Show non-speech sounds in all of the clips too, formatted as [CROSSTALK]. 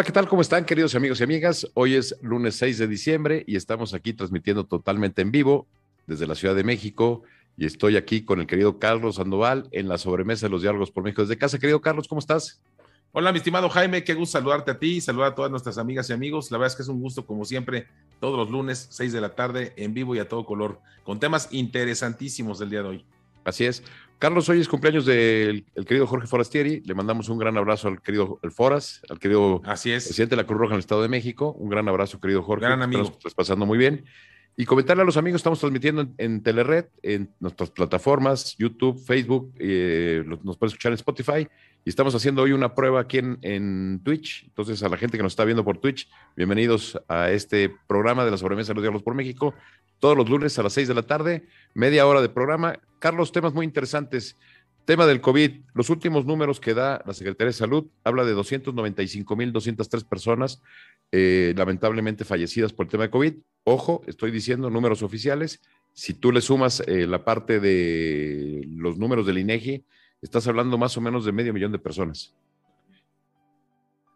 Hola, ¿qué tal? ¿Cómo están, queridos amigos y amigas? Hoy es lunes 6 de diciembre y estamos aquí transmitiendo totalmente en vivo desde la Ciudad de México y estoy aquí con el querido Carlos Sandoval en la sobremesa de los diálogos por México desde casa. Querido Carlos, ¿cómo estás? Hola, mi estimado Jaime, qué gusto saludarte a ti y saludar a todas nuestras amigas y amigos. La verdad es que es un gusto, como siempre, todos los lunes, 6 de la tarde, en vivo y a todo color, con temas interesantísimos del día de hoy. Así es. Carlos, hoy es cumpleaños del querido Jorge Forastieri. Le mandamos un gran abrazo al querido El Foras, al querido Así es. presidente de la Cruz Roja en el Estado de México. Un gran abrazo, querido Jorge. Gran amigo. Estés pasando muy bien. Y comentarle a los amigos, estamos transmitiendo en, Telered, en nuestras plataformas, YouTube, Facebook, eh, nos pueden escuchar en Spotify. Y estamos haciendo hoy una prueba aquí en, Twitch. Entonces, a la gente que nos está viendo por Twitch, bienvenidos a este programa de la sobremesa de los diálogos por México. Todos los lunes a las 6 de la tarde, media hora de programa. Carlos, temas muy interesantes. Tema del COVID. Los últimos números que da la Secretaría de Salud habla de 295.203 personas eh, lamentablemente fallecidas por el tema de COVID. Ojo, estoy diciendo números oficiales. Si tú le sumas eh, la parte de los números del INEGI, estás hablando más o menos de medio millón de personas.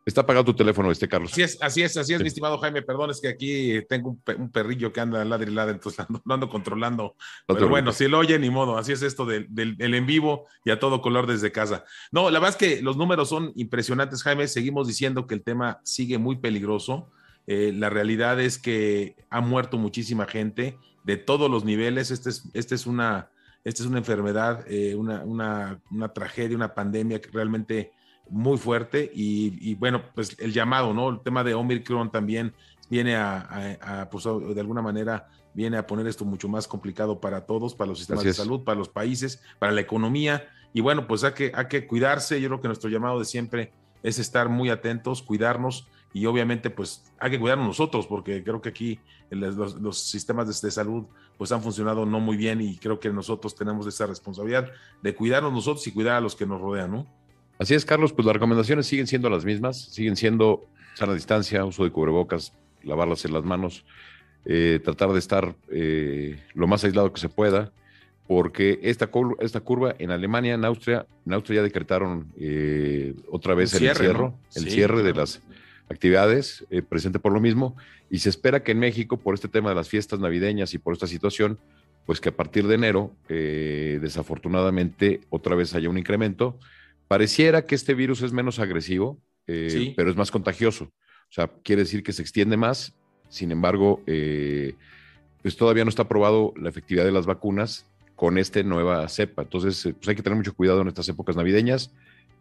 Está apagado tu teléfono, este Carlos. Así es, así es, así es, Sí. mi estimado Jaime. Perdón, es que aquí tengo un, pe- un perrillo que anda ladre y ladre, entonces [LAUGHS] ando, lo ando controlando. No Pero bueno, si lo oye, ni modo. Así es esto del, del- del en vivo y a todo color desde casa. No, la verdad es que los números son impresionantes, Jaime. Seguimos diciendo que el tema sigue muy peligroso. Eh, la realidad es que ha muerto muchísima gente de todos los niveles. Este es, este es una, esta es una enfermedad, eh, una, una, una tragedia, una pandemia que realmente muy fuerte. Y, y bueno, pues el llamado, ¿no? El tema de Omicron también viene a, a- a, pues, de alguna manera, viene a poner esto mucho más complicado para todos, para los sistemas Así de es. salud, para los países, para la economía. Y bueno, pues hay que, hay que cuidarse. Yo creo que nuestro llamado de siempre es estar muy atentos, cuidarnos y obviamente pues hay que cuidarnos nosotros porque creo que aquí los, los sistemas de, salud pues han funcionado no muy bien y creo que nosotros tenemos esa responsabilidad de cuidarnos nosotros y cuidar a los que nos rodean, ¿no? Así es, Carlos, pues las recomendaciones siguen siendo las mismas, siguen siendo sana distancia, uso de cubrebocas, lavarlas en las manos, eh, tratar de estar eh, lo más aislado que se pueda, porque esta, esta curva en Alemania, en Austria, en Austria ya decretaron eh, otra vez el cierre, encierro, ¿no? el Sí, cierre de las actividades, eh, presente por lo mismo, y se espera que en México, por este tema de las fiestas navideñas y por esta situación, pues que a partir de enero, eh, desafortunadamente, otra vez haya un incremento. Pareciera que este virus es menos agresivo, eh, Sí. pero es más contagioso. O sea, quiere decir que se extiende más. Sin embargo, eh, pues todavía no está probado la efectividad de las vacunas con esta nueva cepa. Entonces, pues hay que tener mucho cuidado en estas épocas navideñas,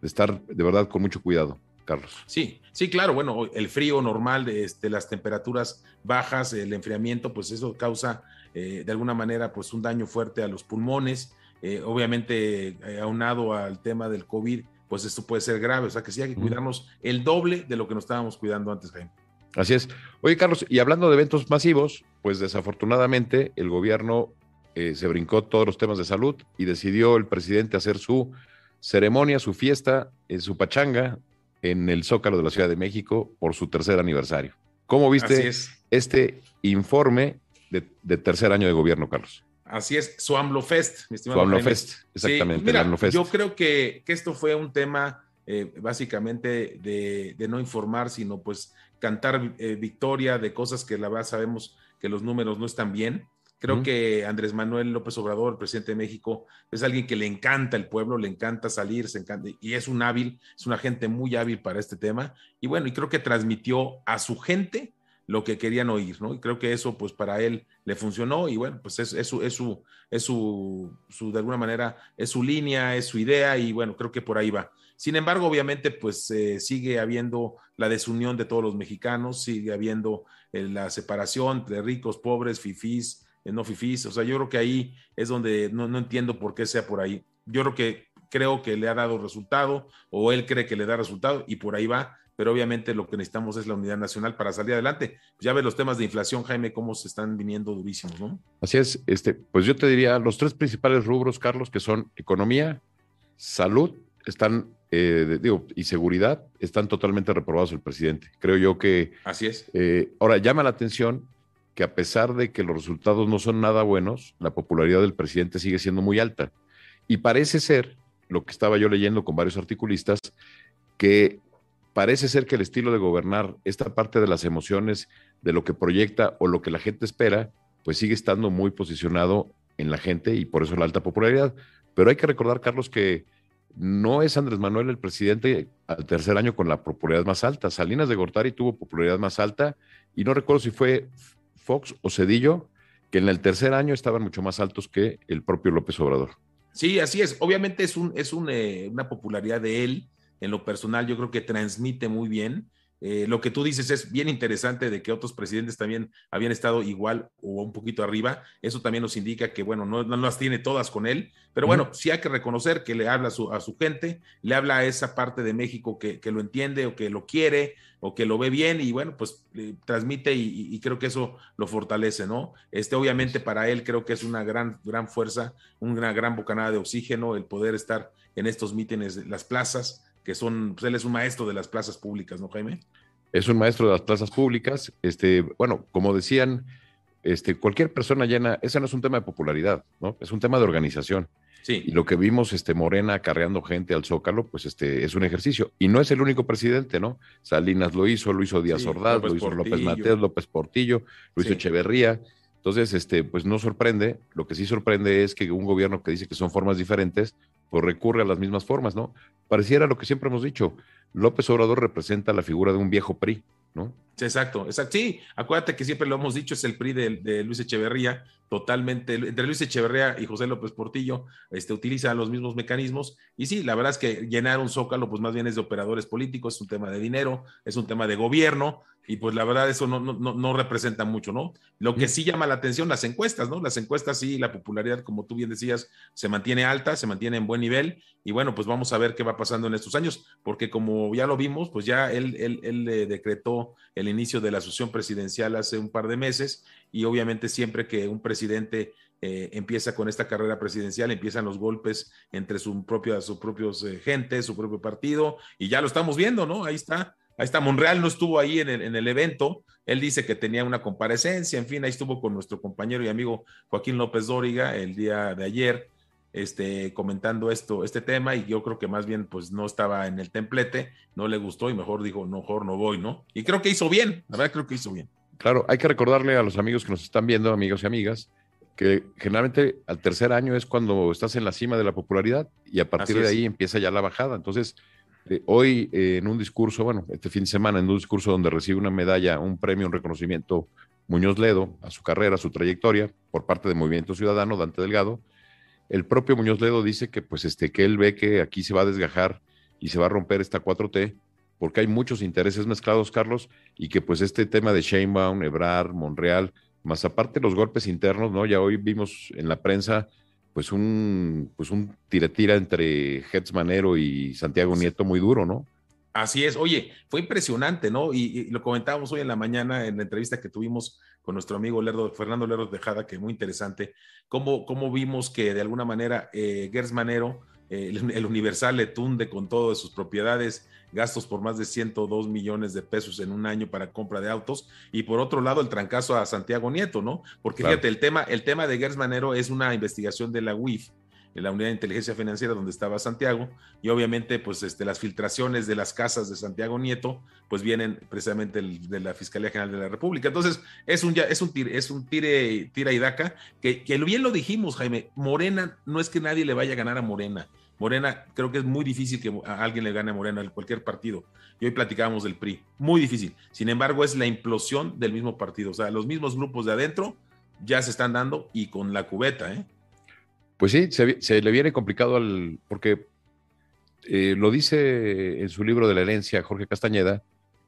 de estar de verdad con mucho cuidado, Carlos. Sí, sí, claro, bueno, el frío normal de este, las temperaturas bajas, el enfriamiento, pues eso causa eh, de alguna manera pues un daño fuerte a los pulmones, eh, obviamente eh, aunado al tema del COVID, pues esto puede ser grave, o sea que sí hay que cuidarnos el doble de lo que nos estábamos cuidando antes, Jaime. Así es. Oye, Carlos, y hablando de eventos masivos, pues desafortunadamente el gobierno se brincó todos los temas de salud y decidió el presidente hacer su ceremonia, su fiesta, su pachanga en el Zócalo de la Ciudad de México por su tercer aniversario. ¿Cómo viste es, este informe de, de tercer año de gobierno, Carlos? así es, su AMLO Fest, mi Su estimado Jaime. AMLOFest, Sí, exactamente, mira, el AMLOFest. Yo creo que, que esto fue un tema eh, básicamente de, de no informar, sino pues cantar eh, victoria de cosas que la verdad sabemos que los números no están bien. Creo que Andrés Manuel López Obrador, el presidente de México, es alguien que le encanta el pueblo, le encanta salir, se encanta, y es un hábil, es una gente muy hábil para este tema. Y bueno, y creo que transmitió a su gente lo que querían oír, ¿no? Y creo que eso, pues para él le funcionó y bueno, pues es, es su, es su, es su, su, de alguna manera, es su línea, es su idea y bueno, creo que por ahí va. Sin embargo, obviamente, pues eh, sigue habiendo la desunión de todos los mexicanos, sigue habiendo eh, la separación entre ricos, pobres, fifís, no fifís. O sea, yo creo que ahí es donde no, no entiendo por qué sea por ahí. Yo creo que creo que le ha dado resultado o él cree que le da resultado y por ahí va. Pero obviamente lo que necesitamos es la unidad nacional para salir adelante. Ya ves los temas de inflación, Jaime, cómo se están viniendo durísimos, ¿no? Así es, este, pues yo te diría los tres principales rubros, Carlos, que son economía, salud, están, eh, digo, y seguridad, están totalmente reprobados el presidente. Creo yo que Así es. eh, ahora llama la atención que a pesar de que los resultados no son nada buenos, la popularidad del presidente sigue siendo muy alta. Y parece ser, lo que estaba yo leyendo con varios articulistas, que parece ser que el estilo de gobernar, esta parte de las emociones, de lo que proyecta o lo que la gente espera, pues sigue estando muy posicionado en la gente y por eso la alta popularidad. Pero hay que recordar, Carlos, que no es Andrés Manuel el presidente al tercer año con la popularidad más alta. Salinas de Gortari tuvo popularidad más alta y no recuerdo si fue Fox o Cedillo, que en el tercer año estaban mucho más altos que el propio López Obrador. Sí, así es. Obviamente es, un, es eh, una popularidad de él. En lo personal, yo creo que transmite muy bien. Eh, lo que tú dices es bien interesante de que otros presidentes también habían estado igual o un poquito arriba. Eso también nos indica que, bueno, no, no las tiene todas con él, pero bueno, sí hay que reconocer que le habla a su, a su gente, le habla a esa parte de México que, que, lo entiende o que lo quiere o que lo ve bien y bueno, pues transmite y, y, creo que eso lo fortalece, ¿no? Este, obviamente para él creo que es una gran, gran fuerza, una gran bocanada de oxígeno el poder estar en estos mítines, las plazas, que son, pues él es un maestro de las plazas públicas, ¿no, Jaime? Es un maestro de las plazas públicas. Este, bueno, como decían, este, cualquier persona llena, ese no es un tema de popularidad, ¿no? Es un tema de organización. Sí. Y lo que vimos, este, Morena acarreando gente al Zócalo, pues este, es un ejercicio. Y no es el único presidente, ¿no? Salinas lo hizo, lo hizo Díaz sí, Ordaz, lo hizo Portillo. López Mateos, López Portillo, lo hizo sí. Echeverría. Entonces, este, pues no sorprende. Lo que sí sorprende es que un gobierno que dice que son formas diferentes, pues recurre a las mismas formas, ¿no? Pareciera lo que siempre hemos dicho, López Obrador representa la figura de un viejo PRI, ¿no? Exacto, exacto. Sí, acuérdate que siempre lo hemos dicho, es el PRI de, de, Luis Echeverría, totalmente, entre Luis Echeverría y José López Portillo, este, utilizan los mismos mecanismos. Y sí, la verdad es que llenar un zócalo, pues más bien es de operadores políticos, es un tema de dinero, es un tema de gobierno, y pues la verdad eso no, no, no, representa mucho, ¿no? Lo que sí llama la atención, las encuestas, ¿no? Las encuestas sí, la popularidad, como tú bien decías, se mantiene alta, se mantiene en buen nivel, y bueno, pues vamos a ver qué va pasando en estos años, porque como ya lo vimos, pues ya él, él, él eh, decretó el inicio de la asociación presidencial hace un par de meses, y obviamente siempre que un presidente eh, empieza con esta carrera presidencial, empiezan los golpes entre su propia, sus propios eh, gente, su propio partido, y ya lo estamos viendo, ¿no? Ahí está Ahí está, Monreal no estuvo ahí en el, en el, evento, él dice que tenía una comparecencia, en fin, ahí estuvo con nuestro compañero y amigo Joaquín López Dóriga el día de ayer, este, comentando esto, este tema, y yo creo que más bien pues no estaba en el templete, no le gustó y mejor dijo, mejor no voy, ¿no? Y creo que hizo bien, la verdad creo que hizo bien. Claro, hay que recordarle a los amigos que nos están viendo, amigos y amigas, que generalmente al tercer año es cuando estás en la cima de la popularidad y a partir de ahí empieza ya la bajada. Entonces, eh, hoy eh, en un discurso, bueno, este fin de semana, en un discurso donde recibe una medalla, un premio, un reconocimiento, Muñoz Ledo, a su carrera, a su trayectoria, por parte del Movimiento Ciudadano, Dante Delgado, el propio Muñoz Ledo dice que, pues, este, que él ve que aquí se va a desgajar y se va a romper esta 4T, porque hay muchos intereses mezclados, Carlos, y que pues este tema de Sheinbaum, Ebrard, Monreal, más aparte los golpes internos, ¿no? Ya hoy vimos en la prensa pues un, pues un tira-tira entre Hetz Manero y Santiago Nieto muy duro, ¿no? Así es, oye, fue impresionante, ¿no? Y, y, lo comentábamos hoy en la mañana en la entrevista que tuvimos con nuestro amigo Lerdo, Fernando Lerdo Tejada, que muy interesante, cómo, cómo vimos que de alguna manera eh, Gers Manero, eh, el, el, Universal le tunde con todas sus propiedades, gastos por más de 102 millones de pesos en un año para compra de autos, y por otro lado el trancazo a Santiago Nieto, ¿no? Porque claro. fíjate, el tema, el tema de Gers Manero es una investigación de la UIF, la unidad de inteligencia financiera donde estaba Santiago y obviamente pues este, las filtraciones de las casas de Santiago Nieto pues vienen precisamente el, de la Fiscalía General de la República. Entonces es un, es un, tire, es un tire, tira y daca que, que bien lo dijimos Jaime, Morena no es que nadie le vaya a ganar a Morena. Morena, creo que es muy difícil que a alguien le gane a Morena en cualquier partido. Y hoy platicábamos del PRI. Muy difícil. Sin embargo, es la implosión del mismo partido. O sea, los mismos grupos de adentro ya se están dando y con la cubeta, ¿eh? Pues sí, se, le viene complicado al. porque eh, lo dice en su libro de la herencia Jorge Castañeda,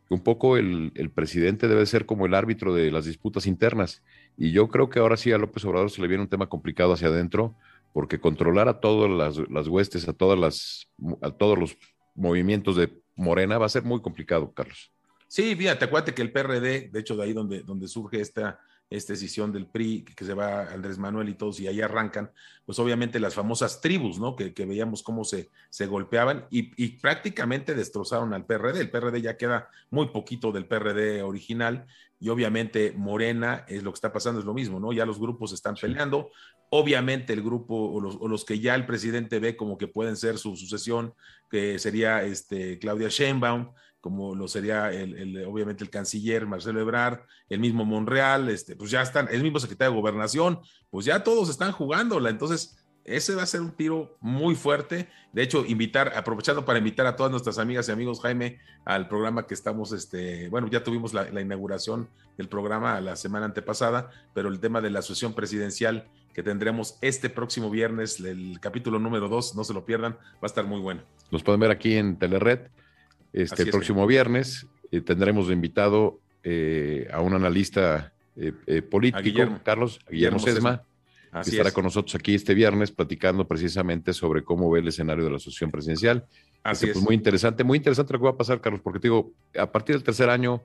que un poco el, el, presidente debe ser como el árbitro de las disputas internas. Y yo creo que ahora sí a López Obrador se le viene un tema complicado hacia adentro, porque controlar a todas las, las huestes, a, todas las, a todos los movimientos de Morena va a ser muy complicado, Carlos. Sí, fíjate, acuérdate que el PRD, de hecho, de ahí donde, donde surge esta, esta decisión del PRI, que se va Andrés Manuel y todos, y ahí arrancan, pues obviamente las famosas tribus, ¿no? Que, que veíamos cómo se, se golpeaban y, y, prácticamente destrozaron al PRD. El PRD ya queda muy poquito del PRD original, y obviamente Morena es lo que está pasando, es lo mismo, ¿no? Ya los grupos están peleando, obviamente el grupo o los, que ya el presidente ve como que pueden ser su sucesión, que sería este, Claudia Sheinbaum, como lo sería el, obviamente el canciller Marcelo Ebrard, el mismo Monreal, este, pues ya están, el mismo secretario de gobernación, pues ya todos están jugándola, entonces ese va a ser un tiro muy fuerte. De hecho, invitar, aprovechando para invitar a todas nuestras amigas y amigos, Jaime, al programa que estamos, este, bueno, ya tuvimos la, inauguración del programa la semana antepasada, pero el tema de la asociación presidencial que tendremos este próximo viernes, el capítulo número 2, no se lo pierdan, va a estar muy bueno. Nos pueden ver aquí en Telered este el próximo viernes. Eh, tendremos invitado eh, a un analista eh, político, Carlos, Guillermo, Guillermo Sesma estará con nosotros aquí este viernes platicando precisamente sobre cómo ve el escenario de la asociación presidencial. Así este, pues, Muy interesante, muy interesante lo que va a pasar, Carlos, porque te digo, a partir del tercer año,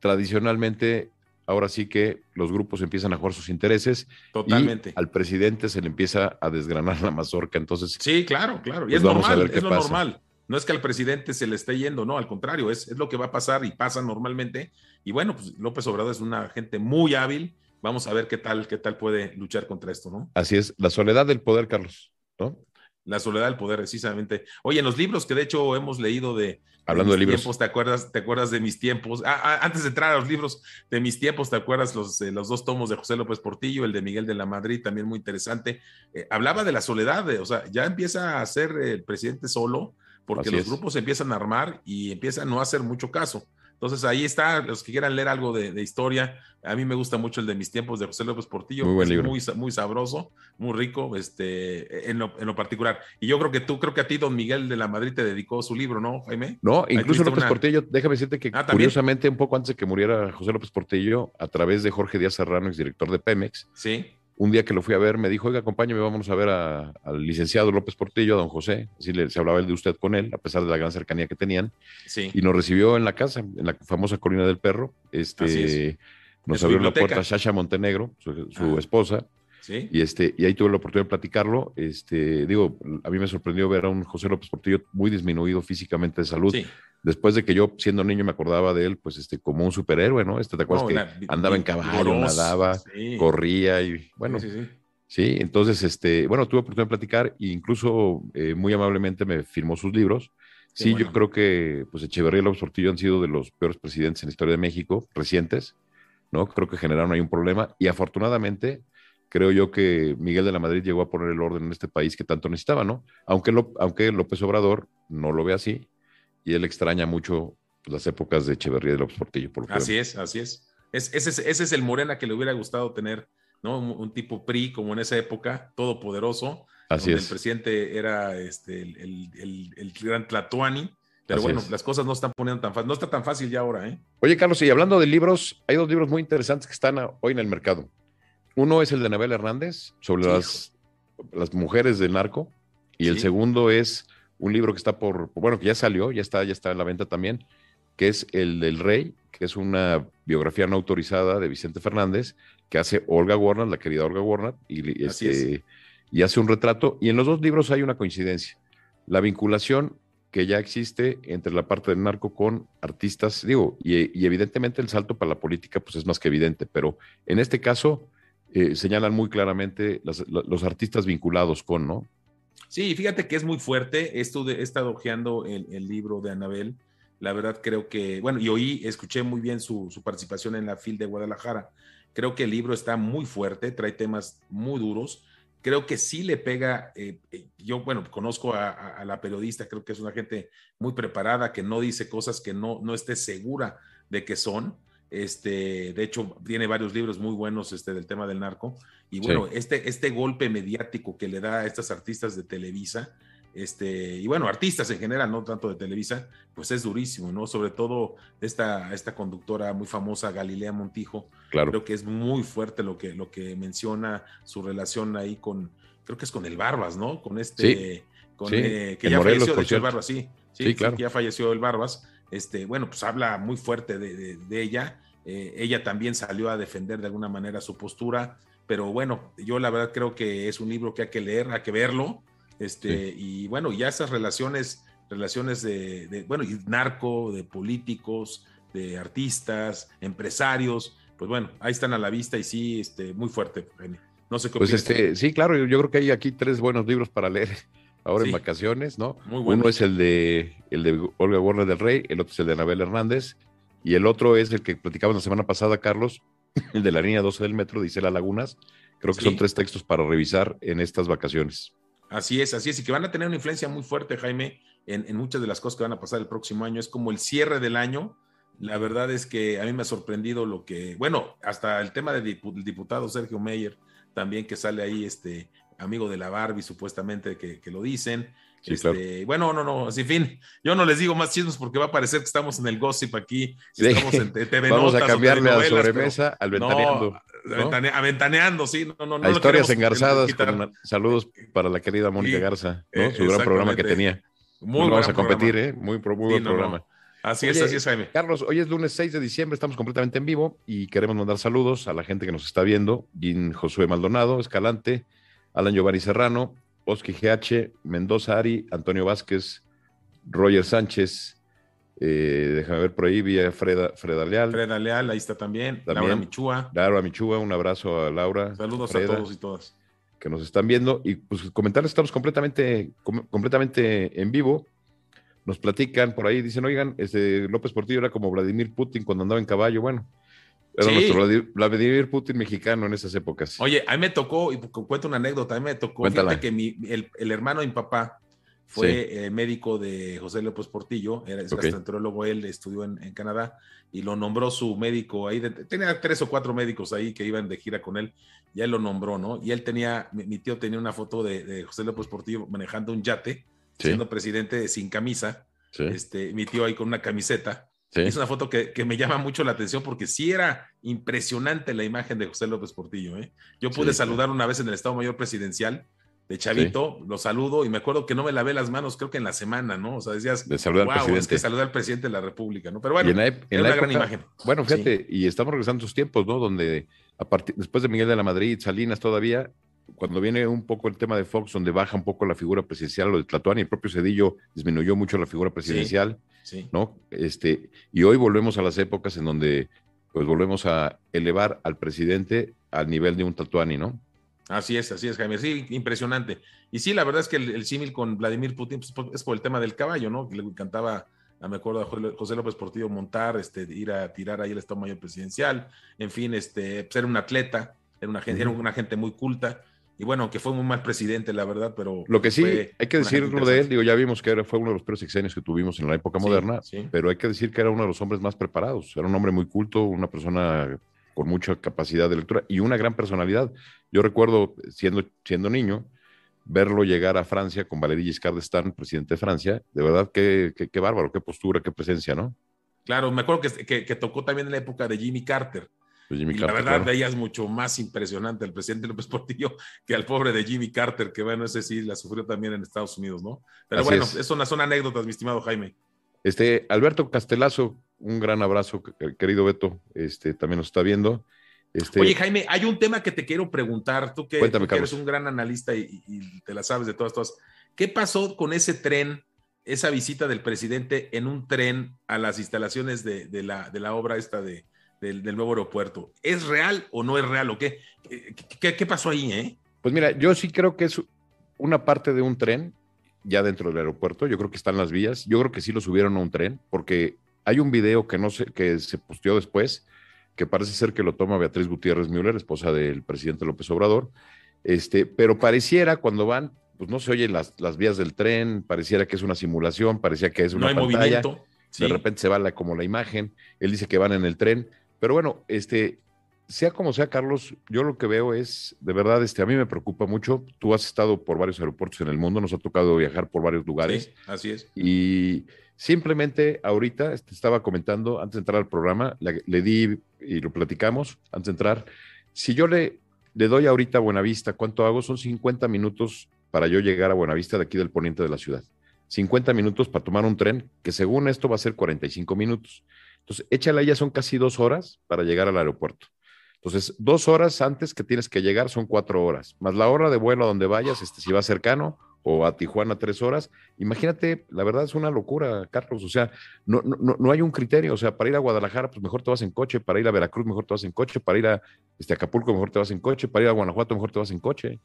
tradicionalmente, ahora sí que los grupos empiezan a jugar sus intereses. Totalmente. al presidente se le empieza a desgranar la mazorca, entonces. Sí, claro, claro. Y pues, es normal, es lo normal. No es que al presidente se le esté yendo, no, al contrario, es, es lo que va a pasar y pasa normalmente. Y bueno, pues López Obrador es una gente muy hábil vamos a ver qué tal, qué tal puede luchar contra esto, ¿no? Así es, la soledad del poder, Carlos, ¿no? La soledad del poder, precisamente. Oye, en los libros que de hecho hemos leído de, Hablando de, libros. Tiempos, ¿te acuerdas, ¿Te acuerdas de mis tiempos? Ah, ah, antes de entrar a los libros de mis tiempos, ¿te acuerdas los, eh, los dos tomos de José López Portillo, el de Miguel de la Madrid, también muy interesante? Eh, hablaba de la soledad, o sea, ya empieza a ser el presidente solo, porque los grupos empiezan a armar y empiezan a no hacer mucho caso. Entonces ahí está, los que quieran leer algo de, historia, a mí me gusta mucho el de mis tiempos de José López Portillo, muy, muy, sabroso, muy rico, este, en lo, particular. Y yo creo que tú, creo que a ti Don Miguel de la Madrid te dedicó su libro, ¿no, Jaime? No, incluso López Portillo, déjame decirte que ah, curiosamente un poco antes de que muriera José López Portillo, a través de Jorge Díaz Serrano, exdirector de Pemex, sí un día que lo fui a ver, me dijo, oiga, acompáñame, vamos a ver al licenciado López Portillo, a don José, así le, se hablaba él de usted con él, a pesar de la gran cercanía que tenían, sí. y nos recibió en la casa, en la famosa Colina del Perro, este, nos abrió la puerta Sasha Montenegro, su, ah. esposa, ¿Sí? y, este, y ahí tuve la oportunidad de platicarlo, este, digo, a mí me sorprendió ver a un José López Portillo muy disminuido físicamente de salud, sí después de que yo siendo niño me acordaba de él, pues este, como un superhéroe, ¿no? Este, ¿Te acuerdas que andaba en caballo, nadaba, corría y bueno. Sí, entonces, este, bueno, tuve oportunidad de platicar e incluso eh, muy amablemente me firmó sus libros. sí, yo creo que pues Echeverría y López Portillo han sido de los peores presidentes en la historia de México, recientes, ¿no? Creo que generaron ahí un problema y afortunadamente creo yo que Miguel de la Madrid llegó a poner el orden en este país que tanto necesitaba, ¿no? Aunque, lo, aunque López Obrador no lo ve así, y él extraña mucho las épocas de Echeverría y de López Portillo. Por así es, así es. ese, es el Morena que le hubiera gustado tener, ¿no? Un, tipo PRI como en esa época, todopoderoso. Así es. El presidente era este, el, gran Tlatuani. Pero bueno, las cosas no están poniendo tan fácil. No está tan fácil ya ahora, ¿eh? Oye, Carlos, y hablando de libros, hay dos libros muy interesantes que están hoy en el mercado. Uno es el de Anabel Hernández sobre las, las mujeres del narco. Y el segundo es un libro que está por, bueno, que ya salió, ya está, ya está en la venta también, que es El del Rey, que es una biografía no autorizada de Vicente Fernández, que hace Olga Warner, la querida Olga Warner, y, este, y hace un retrato. Y en los dos libros hay una coincidencia, la vinculación que ya existe entre la parte del narco con artistas, digo, y, evidentemente el salto para la política pues es más que evidente, pero en este caso eh, señalan muy claramente los artistas vinculados con, ¿no? Sí, fíjate que es muy fuerte. Esto he estado ojeando el, libro de Anabel. La verdad creo que, bueno, y oí, escuché muy bien su, participación en la FIL de Guadalajara. Creo que el libro está muy fuerte, trae temas muy duros. Creo que sí le pega, eh, eh, yo, bueno, conozco a, la periodista, creo que es una gente muy preparada, que no dice cosas que no, no esté segura de que son. Este, de hecho, tiene varios libros muy buenos este, del tema del narco. Y bueno, este, este golpe mediático que le da a estas artistas de Televisa, este, y bueno, artistas en general, no tanto de Televisa, pues es durísimo, ¿no? Sobre todo esta, esta conductora muy famosa, Galilea Montijo. Claro. Creo que es muy fuerte lo que, lo que menciona su relación ahí con, creo que es con el Barbas, ¿no? Con este, con, eh, que ya falleció, de hecho, el Barbas, sí. Sí, claro. ya falleció el Barbas. Este, bueno, pues habla muy fuerte de, de, ella. Eh, ella también salió a defender de alguna manera su postura pero bueno, yo la verdad creo que es un libro que hay que leer, hay que verlo, este, y bueno, ya esas relaciones, relaciones de, bueno, y narco, de políticos, de artistas, empresarios, pues bueno, ahí están a la vista y sí, este, muy fuerte, No sé qué Pues este, sí, claro, yo, creo que hay aquí tres buenos libros para leer ahora en vacaciones, ¿no? Muy Uno es el de, el de Olga Warner del Rey, el otro es el de Anabel Hernández, y el otro es el que platicamos la semana pasada, Carlos, [LAUGHS] el de la línea 12 del metro, dice Las Lagunas. Creo que son tres textos para revisar en estas vacaciones. Así es, así es, y que van a tener una influencia muy fuerte, Jaime, en, muchas de las cosas que van a pasar el próximo año. Es como el cierre del año. La verdad es que a mí me ha sorprendido lo que, bueno, hasta el tema del diputado Sergio Meyer, también que sale ahí, este amigo de la Barbie, supuestamente, que, lo dicen. este, Bueno, no, no, en fin, yo no les digo más chismes porque va a parecer que estamos en el gossip aquí. Estamos en TV [LAUGHS] Vamos a cambiarle a sobremesa al ventaneando. aventaneando, sí. No, no, no historias engarzadas. saludos para la querida Mónica Garza, ¿no? su gran programa que tenía. Muy vamos a competir, ¿eh? Muy, muy buen programa. Así es, así es, Jaime. Carlos, hoy es lunes 6 de diciembre, estamos completamente en vivo y queremos mandar saludos a la gente que nos está viendo. Gin Josué Maldonado, Escalante, Alan Giovanni Serrano, Oski GH, Mendoza Ari, Antonio Vázquez, Roger Sánchez, eh, déjame ver por ahí, vía Freda, Freda Leal. Freda Leal, ahí está también. Laura Michúa. Laura Michúa, un abrazo a Laura. Saludos a todos y todas. Que nos están viendo. Y pues comentarles, estamos completamente, completamente en vivo. Nos platican por ahí, dicen, oigan, este López Portillo era como Vladimir Putin cuando andaba en caballo. Bueno, era nuestro Vladimir Putin mexicano en esas épocas. Oye, a mí me tocó, y cuento una anécdota, a mí me tocó, fíjate que mi, el, hermano de mi papá fue eh, médico de José López Portillo, era gastroenterólogo, él estudió en, Canadá y lo nombró su médico ahí, tenía tres o cuatro médicos ahí que iban de gira con él, y él lo nombró, ¿no? Y él tenía, mi, tío tenía una foto de, José López Portillo manejando un yate, siendo presidente sin camisa, este, mi tío ahí con una camiseta, es una foto que, me llama mucho la atención porque sí era impresionante la imagen de José López Portillo. ¿eh? Yo pude saludar una vez en el Estado Mayor Presidencial de Chavito, lo saludo y me acuerdo que no me lavé las manos, creo que en la semana, ¿no? O sea, decías, de saludar al presidente. es que saludar al presidente de la República, ¿no? Pero bueno, en una gran imagen. Bueno, fíjate, y estamos regresando a esos tiempos, ¿no? Donde a partir, después de Miguel de la Madrid, Salinas todavía, cuando viene un poco el tema de Fox, donde baja un poco la figura presidencial, lo de Tlatuani, el propio Cedillo disminuyó mucho la figura presidencial, ¿no? Este, y hoy volvemos a las épocas en donde pues volvemos a elevar al presidente al nivel de un Tlatuani, ¿no? Así es, así es, Jaime. Sí, impresionante. Y sí, la verdad es que el, símil con Vladimir Putin pues, es por el tema del caballo, ¿no? Que le encantaba, me acuerdo a José López Portillo montar, este, ir a tirar ahí el Estado Mayor Presidencial, en fin, este, ser un atleta, era una gente, era una gente muy culta y bueno, que fue muy mal presidente, la verdad, pero... Lo que sí, hay que decirlo de él, digo, ya vimos que era, fue uno de los peores sexenios que tuvimos en la época moderna, pero hay que decir que era uno de los hombres más preparados, era un hombre muy culto, una persona con mucha capacidad de lectura y una gran personalidad. Yo recuerdo, siendo, siendo niño, verlo llegar a Francia con Valéry Giscard d'Estaing, presidente de Francia, de verdad, qué, qué, bárbaro, qué postura, qué presencia, ¿no? Claro, me acuerdo que, que tocó también en la época de Jimmy Carter, y la verdad, veías mucho más impresionante al presidente López Portillo [LAUGHS] que al pobre de Jimmy Carter, que bueno, ese sí la sufrió también en Estados Unidos, ¿no? Pero bueno, es. una, son anécdotas, mi estimado Jaime. Este, Alberto Castelazo, un gran abrazo, querido Beto, este, también nos está viendo. Este... Oye, Jaime, hay un tema que te quiero preguntar, tú que, eres un gran analista y, te la sabes de todas, todas. ¿Qué pasó con ese tren, esa visita del presidente en un tren a las instalaciones de, la, de la obra esta de, del, nuevo aeropuerto. ¿Es real o no es real o qué? ¿Qué, pasó ahí? Eh? Pues mira, yo sí creo que es una parte de un tren ya dentro del aeropuerto. Yo creo que están las vías. Yo creo que sí lo subieron a un tren porque hay un video que no sé, que se posteó después, que parece ser que lo toma Beatriz Gutiérrez Müller, esposa del presidente López Obrador. Este, pero pareciera cuando van, pues no se oyen las, las vías del tren, pareciera que es una simulación, parecía que es una no hay Movimiento. De repente se va la, como la imagen. Él dice que van en el tren. Pero bueno, este, sea como sea, Carlos, yo lo que veo es, de verdad, este, a mí me preocupa mucho. Tú has estado por varios aeropuertos en el mundo, nos ha tocado viajar por varios lugares. Sí, así es. Y simplemente ahorita este, estaba comentando, antes de entrar al programa, le, di y lo platicamos, antes de entrar, si yo le, le doy ahorita a Buenavista, ¿cuánto hago? Son 50 minutos para yo llegar a Buenavista de aquí del poniente de la ciudad. 50 minutos para tomar un tren, que según esto va a ser 45 minutos. Entonces, échale, ya son casi dos horas para llegar al aeropuerto. Entonces, dos horas antes que tienes que llegar son cuatro horas, más la hora de vuelo a donde vayas, este, si va cercano, o a Tijuana tres horas. Imagínate, la verdad es una locura, Carlos. O sea, no, no, no hay un criterio. O sea, para ir a Guadalajara, pues mejor te vas en coche, para ir a Veracruz, mejor te vas en coche, para ir a este, Acapulco, mejor te vas en coche, para ir a Guanajuato, mejor te vas en coche.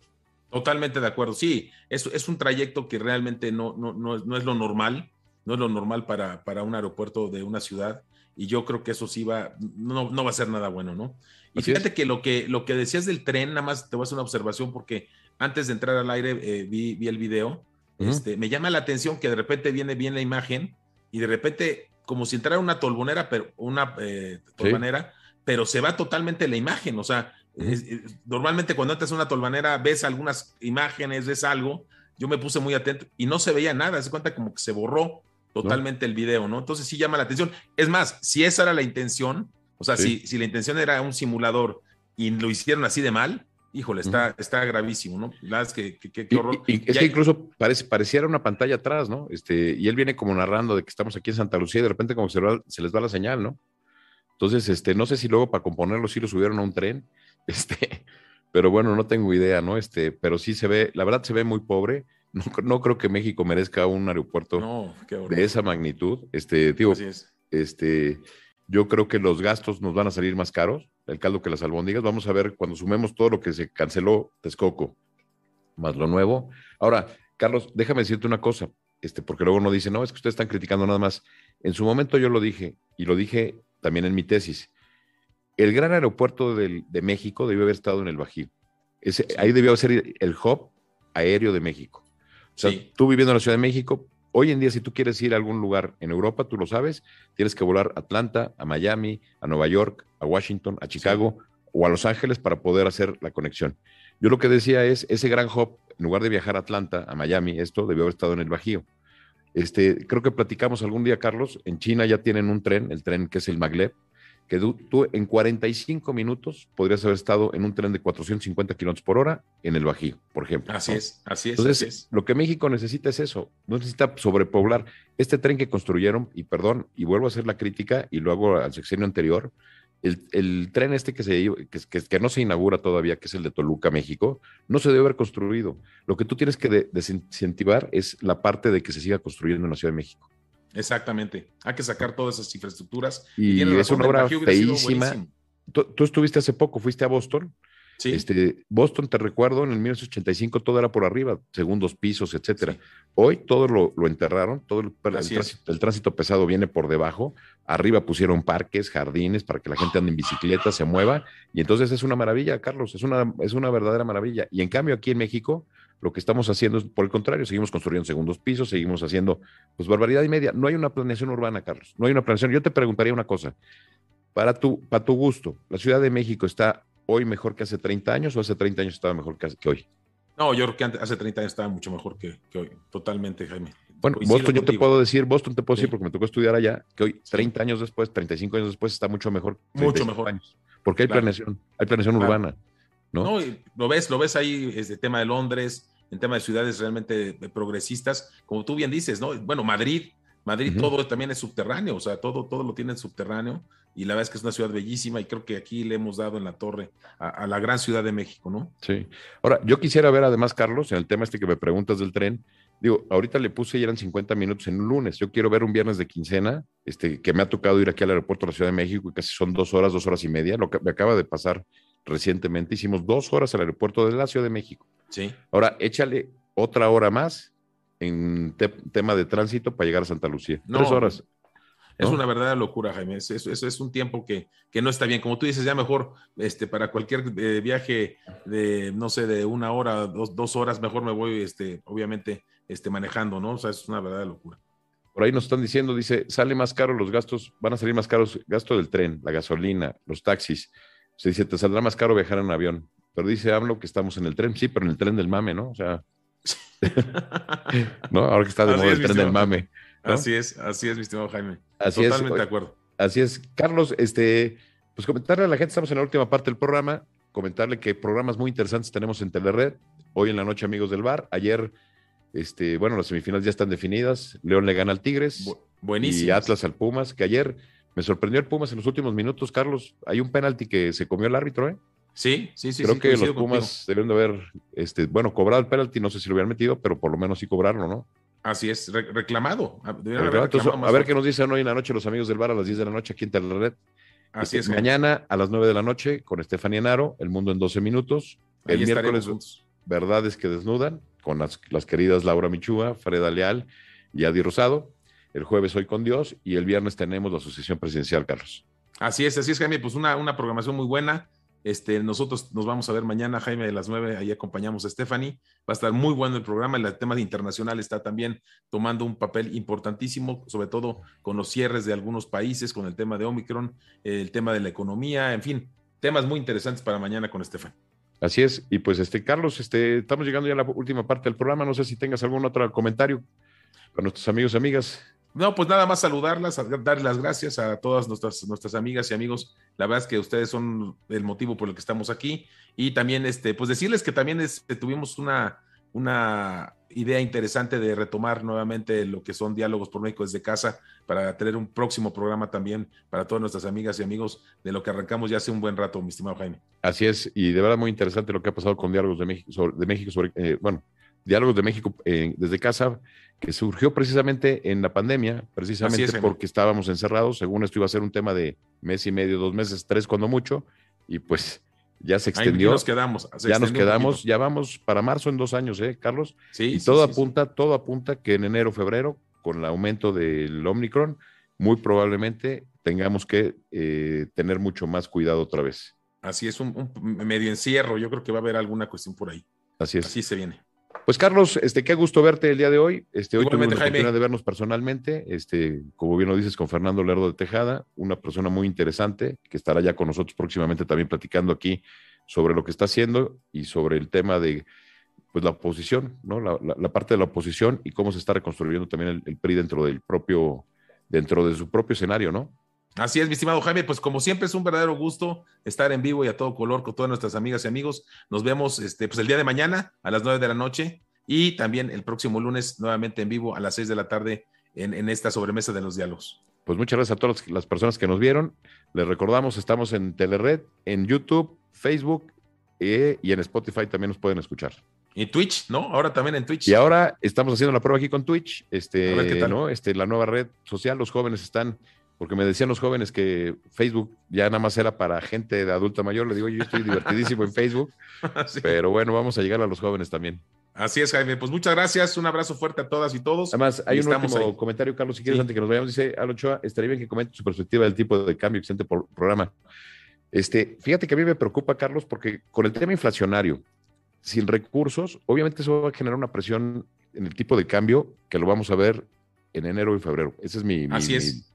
Totalmente de acuerdo. Sí, es, es un trayecto que realmente no, no, no, es, no es lo normal, no es lo normal para, para un aeropuerto de una ciudad. Y yo creo que eso sí va, no, no va a ser nada bueno, ¿no? Y fíjate que lo, que lo que decías del tren, nada más te voy a hacer una observación porque antes de entrar al aire eh, vi, vi, el video. este, me llama la atención que de repente viene bien la imagen y de repente, como si entrara una tolvonera, pero una eh, tolvanera, pero se va totalmente la imagen. O sea, normalmente cuando entras a una tolvanera ves algunas imágenes, ves algo. Yo me puse muy atento y no se veía nada. Se cuenta como que se borró totalmente el video, ¿no? Entonces sí llama la atención. Es más, si esa era la intención, o sea, si, si la intención era un simulador y lo hicieron así de mal, híjole, está, está gravísimo, ¿no? La es que, qué horror. Y, es que incluso parece, pareciera una pantalla atrás, ¿no? Este, y él viene como narrando de que estamos aquí en Santa Lucía y de repente como se, se les va la señal, ¿no? Entonces, este, no sé si luego para componerlo sí lo subieron a un tren, [LAUGHS] este, pero bueno, no tengo idea, ¿no? Este, pero sí se ve, la verdad se ve muy pobre. No, no creo que México merezca un aeropuerto de esa magnitud. Este, digo, este, yo creo que los gastos nos van a salir más caros, el caldo que las albóndigas. Vamos a ver cuando sumemos todo lo que se canceló Texcoco, más lo nuevo. Ahora, Carlos, déjame decirte una cosa, este, porque luego uno dice, no, es que ustedes están criticando nada más. En su momento yo lo dije, y lo dije también en mi tesis. El gran aeropuerto de México debió haber estado en el Bajío. Ahí debió ser el hub aéreo de México. O sea, tú viviendo en la Ciudad de México, Hoy en día, si tú quieres ir a algún lugar en Europa, tú lo sabes, tienes que volar a Atlanta, a Miami, a Nueva York, a Washington, a Chicago o a Los Ángeles para poder hacer la conexión. Yo lo que decía es, ese gran hub, en lugar de viajar a Atlanta, a Miami, esto debió haber estado en el Bajío. Este, creo que platicamos algún día, Carlos, en China ya tienen un tren, el tren que es el Maglev, que tú, en 45 minutos podrías haber estado en un tren de 450 kilómetros por hora en el Bajío, por ejemplo. Así es, así es. Entonces, lo que México necesita es eso, no necesita sobrepoblar. Este tren que construyeron, y perdón, y vuelvo a hacer la crítica y lo hago al sexenio anterior, el, tren este que, se, que, que, no se inaugura todavía, que es el de Toluca, México, no se debe haber construido. Lo que tú tienes que desincentivar es la parte de que se siga construyendo en la Ciudad de México. Exactamente. Hay que sacar todas esas infraestructuras. Y, es una obra feísima. Tú, estuviste hace poco, fuiste a Boston. Sí. Este, Boston, te recuerdo, en el 1985 todo era por arriba, segundos pisos, etcétera. Hoy todo lo, enterraron, todo el, tránsito, pesado viene por debajo. Arriba pusieron parques, jardines para que la gente ande en bicicleta, se mueva. Y entonces es una maravilla, Carlos, es una, es una verdadera maravilla. Y en cambio, aquí en México, lo que estamos haciendo es, por el contrario, seguimos construyendo segundos pisos, seguimos haciendo, pues, barbaridad y media. No hay una planeación urbana, Carlos. No hay una planeación. Yo te preguntaría una cosa. Para tu, para tu gusto, ¿la Ciudad de México está hoy mejor que hace 30 años o hace 30 años estaba mejor que, hoy? No, yo creo que hace 30 años estaba mucho mejor que, hoy. Totalmente, Jaime. Bueno, Boston yo te puedo decir, Boston te puedo decir porque me tocó estudiar allá, que hoy, 30 años después, 35 años después, está mucho mejor. Mucho mejor. Años, porque hay planeación, hay planeación urbana. ¿No? lo ves, lo ves ahí, es el tema de Londres, en tema de ciudades realmente progresistas, como tú bien dices, ¿no? Bueno, Madrid, Madrid todo también es subterráneo, o sea, todo, todo lo tiene subterráneo y la verdad es que es una ciudad bellísima y creo que aquí le hemos dado en la torre a, la gran ciudad de México, ¿no? Sí. Ahora, yo quisiera ver además, Carlos, en el tema este que me preguntas del tren, digo, ahorita le puse y eran 50 minutos en un lunes, yo quiero ver un viernes de quincena, este, que me ha tocado ir aquí al aeropuerto de la Ciudad de México y casi son dos horas, dos horas y media, lo que me acaba de pasar recientemente, hicimos dos horas al aeropuerto de la Ciudad de México. Sí. Ahora, échale otra hora más en tema de tránsito para llegar a Santa Lucía. Tres horas. Es una verdadera locura, Jaime. Eso es, un tiempo que, que, no está bien. Como tú dices, ya mejor este, para cualquier eh, viaje de, no sé, de una hora, dos, dos, horas, mejor me voy, este, obviamente, este, manejando, ¿no? O sea, es una verdadera locura. Por ahí nos están diciendo, dice, sale más caro los gastos, van a salir más caros, gasto del tren, la gasolina, los taxis. Se dice, te saldrá más caro viajar en avión. Pero dice AMLO que estamos en el tren, sí, pero en el tren del mame, ¿no? O sea, [LAUGHS] ¿no? Ahora que está de moda el tren del mame. Así es, así es, mi estimado Jaime. Así Totalmente de acuerdo. Así es. Carlos, este, pues comentarle a la gente, estamos en la última parte del programa, comentarle que programas muy interesantes tenemos en Telered. Hoy en la noche, amigos del bar. Ayer, este, bueno, las semifinales ya están definidas. León le gana al Tigres. buenísimo. Y Atlas al Pumas, que ayer me sorprendió el Pumas en los últimos minutos, Carlos. Hay un penalti que se comió el árbitro, ¿eh? Sí, sí, sí. Creo que los Pumas deben de haber, este, bueno, cobrado el penalti, no sé si lo hubieran metido, pero por lo menos sí cobrarlo, ¿no? Así es, reclamado. a ver qué nos dicen hoy en la noche los amigos del bar a las 10 de la noche aquí en Telered. Así es. Mañana a las 9 de la noche con Estefanía Naro, El Mundo en 12 Minutos. El miércoles, Verdades que Desnudan, con las, las queridas Laura Michúa, Freda Leal y Adi Rosado. El jueves Hoy con Dios y el viernes tenemos la Asociación Presidencial, Carlos. Así es, así es, Jaime. Pues una, una programación muy buena. Este, nosotros nos vamos a ver mañana, Jaime, de las nueve, ahí acompañamos a Stephanie. Va a estar muy bueno el programa, el tema de internacional está también tomando un papel importantísimo, sobre todo con los cierres de algunos países, con el tema de Omicron, el tema de la economía, en fin, temas muy interesantes para mañana con Stephanie. Así es, y pues este, Carlos, este, estamos llegando ya a la última parte del programa, no sé si tengas algún otro comentario para nuestros amigos y amigas. No, pues nada más saludarlas, darles las gracias a todas nuestras, nuestras amigas y amigos. La verdad es que ustedes son el motivo por el que estamos aquí. Y también, este, pues decirles que también este, tuvimos una, una idea interesante de retomar nuevamente lo que son diálogos por México desde casa para tener un próximo programa también para todas nuestras amigas y amigos de lo que arrancamos ya hace un buen rato, mi estimado Jaime. Así es, y de verdad muy interesante lo que ha pasado con Diálogos de México, de México sobre, eh, bueno, Diálogos de México eh, desde casa, que surgió precisamente en la pandemia, precisamente porque estábamos encerrados. Según esto iba a ser un tema de mes y medio, dos meses, tres cuando mucho, y pues ya se extendió. ya nos quedamos. ya nos quedamos, ya vamos para marzo en dos años, ¿eh, Carlos? Sí. Y todo apunta, todo apunta que en enero, febrero, con el aumento del Omicron, muy probablemente tengamos que eh, tener mucho más cuidado otra vez. Así es, un, medio encierro. Yo creo que va a haber alguna cuestión por ahí. Así es. Así se viene. Pues Carlos, este, qué gusto verte el día de hoy. Este, hoy tuvimos la oportunidad de vernos personalmente, este, como bien lo dices, con Fernando Lerdo de Tejada, una persona muy interesante que estará ya con nosotros próximamente también platicando aquí sobre lo que está haciendo y sobre el tema de pues la oposición, ¿no? La, parte de la oposición y cómo se está reconstruyendo también el, el PRI dentro del propio, dentro de su propio escenario, ¿no? Así es, mi estimado Jaime, pues como siempre es un verdadero gusto estar en vivo y a todo color con todas nuestras amigas y amigos. Nos vemos este, pues el día de mañana a las nueve de la noche y también el próximo lunes nuevamente en vivo a las seis de la tarde en, esta sobremesa de los diálogos. Pues muchas gracias a todas las personas que nos vieron. Les recordamos, estamos en Telered, en YouTube, Facebook eh, y en Spotify también nos pueden escuchar. Y Twitch, ¿no? Ahora también en Twitch. Y ahora estamos haciendo la prueba aquí con Twitch, este, ¿no? Este, la nueva red social, los jóvenes están porque me decían los jóvenes que Facebook ya nada más era para gente de adulta mayor. Le digo, yo estoy divertidísimo en Facebook, [LAUGHS] pero bueno, vamos a llegar a los jóvenes también. Así es, Jaime. Pues muchas gracias. Un abrazo fuerte a todas y todos. Además, hay un último comentario, Carlos, si quieres, antes que nos vayamos. Dice Alochoa, estaría bien que comente su perspectiva del tipo de cambio existente por programa. Este, fíjate que a mí me preocupa, Carlos, porque con el tema inflacionario, sin recursos, obviamente eso va a generar una presión en el tipo de cambio que lo vamos a ver en enero y febrero. Ese es mi, Así es.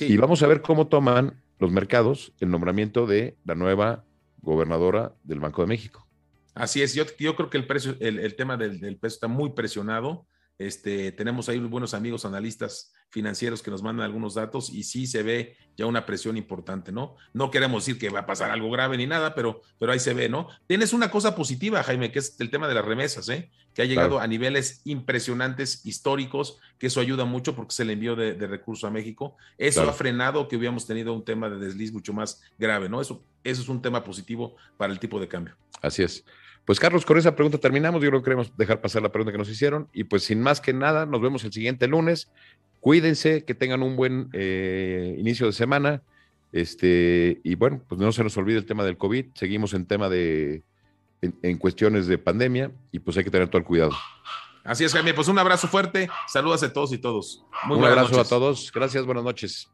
Y vamos a ver cómo toman los mercados el nombramiento de la nueva gobernadora del Banco de México. Así es, yo, yo creo que el, precio, el, tema del, del, peso está muy presionado. Este, tenemos ahí buenos amigos analistas financieros que nos mandan algunos datos y sí se ve ya una presión importante, ¿no? No queremos decir que va a pasar algo grave ni nada, pero, pero ahí se ve, ¿no? Tienes una cosa positiva, Jaime, que es el tema de las remesas, ¿eh? Que ha llegado a niveles impresionantes, históricos, que eso ayuda mucho porque se le envió de, recurso a México. Eso ha frenado que hubiéramos tenido un tema de desliz mucho más grave, ¿no? Eso, eso es un tema positivo para el tipo de cambio. Así es. Pues Carlos, con esa pregunta terminamos. Yo creo que queremos dejar pasar la pregunta que nos hicieron. Y pues sin más que nada, nos vemos el siguiente lunes. Cuídense, que tengan un buen eh, inicio de semana. Este, y bueno, pues no se nos olvide el tema del COVID. Seguimos en tema de, en, cuestiones de pandemia y pues hay que tener todo el cuidado. Así es, Jaime. Pues un abrazo fuerte. Saludos a todos y todos. Muy un abrazo a todos. Gracias, buenas noches.